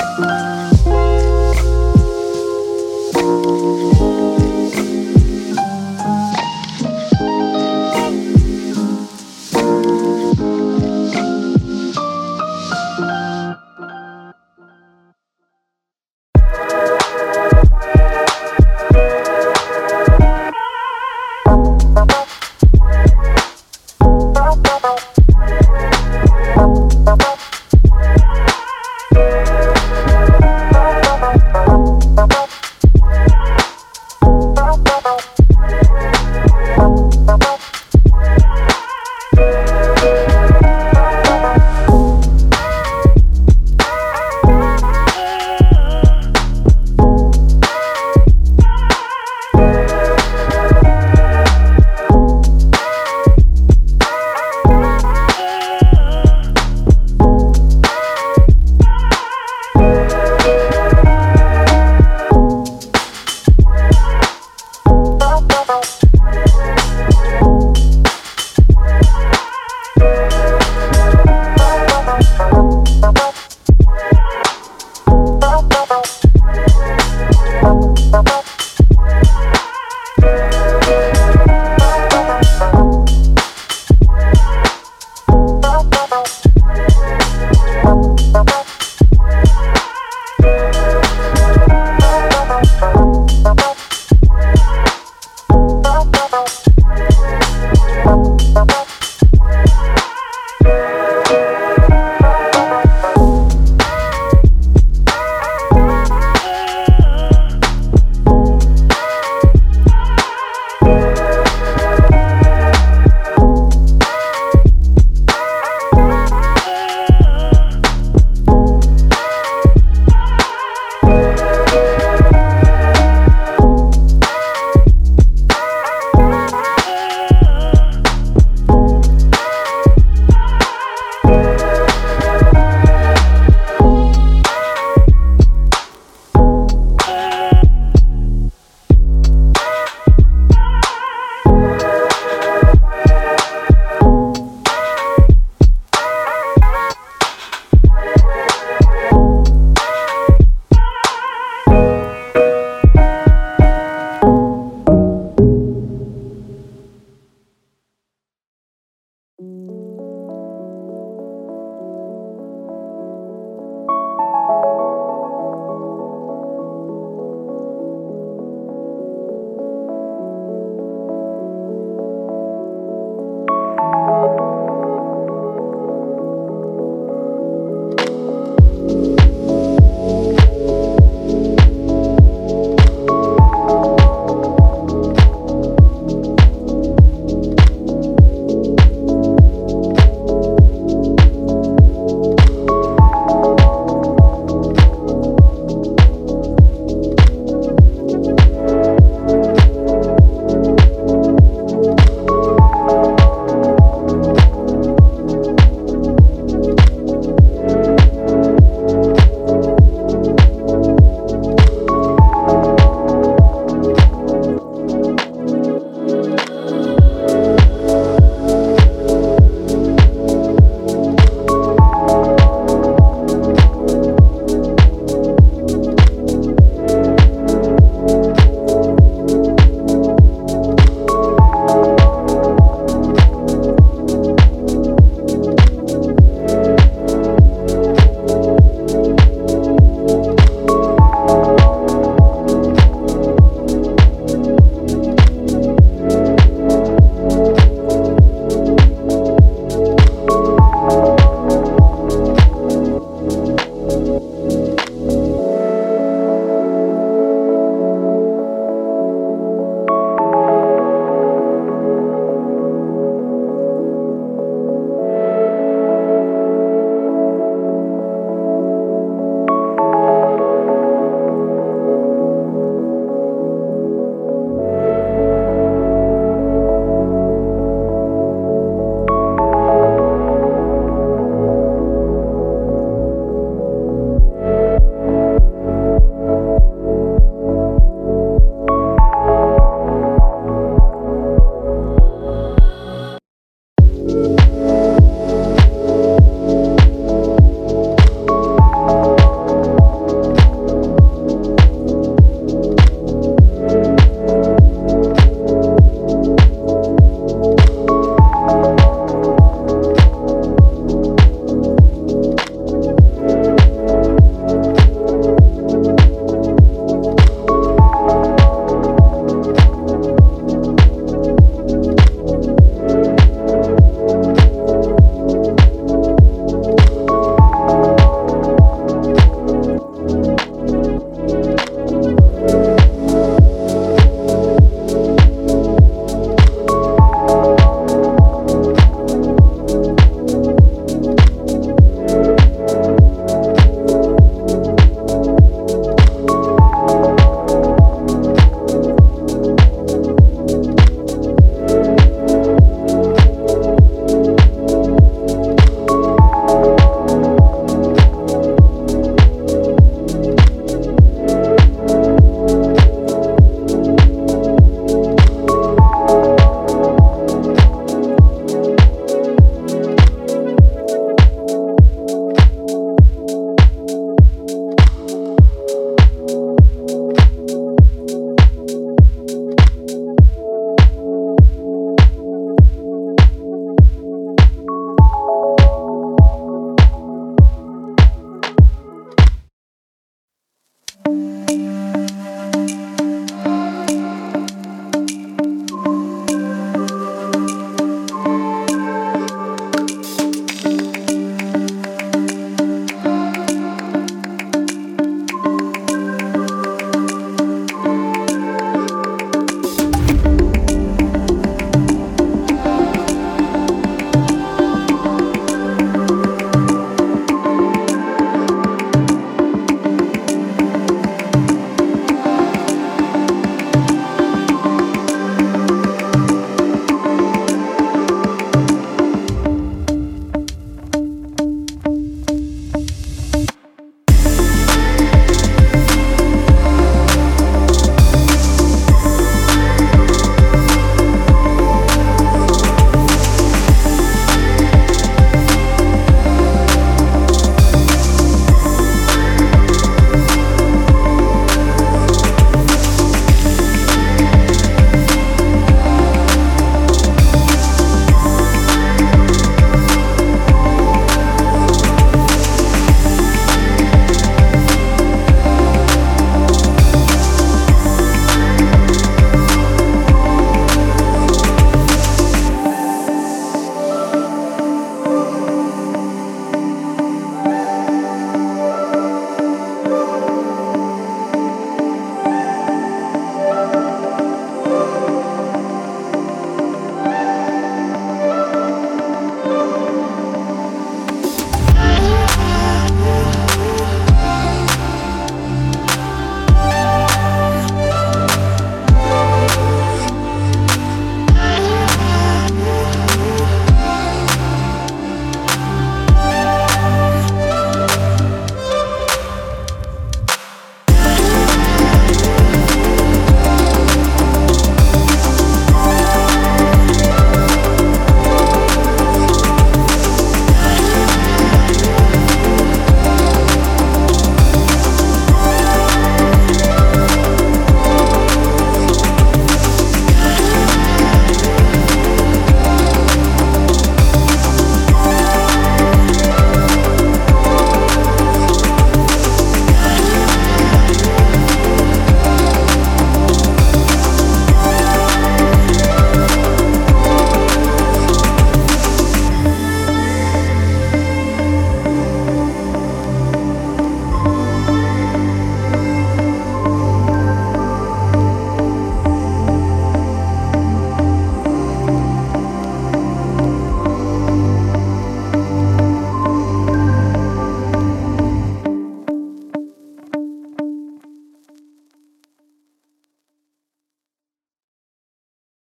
Bye.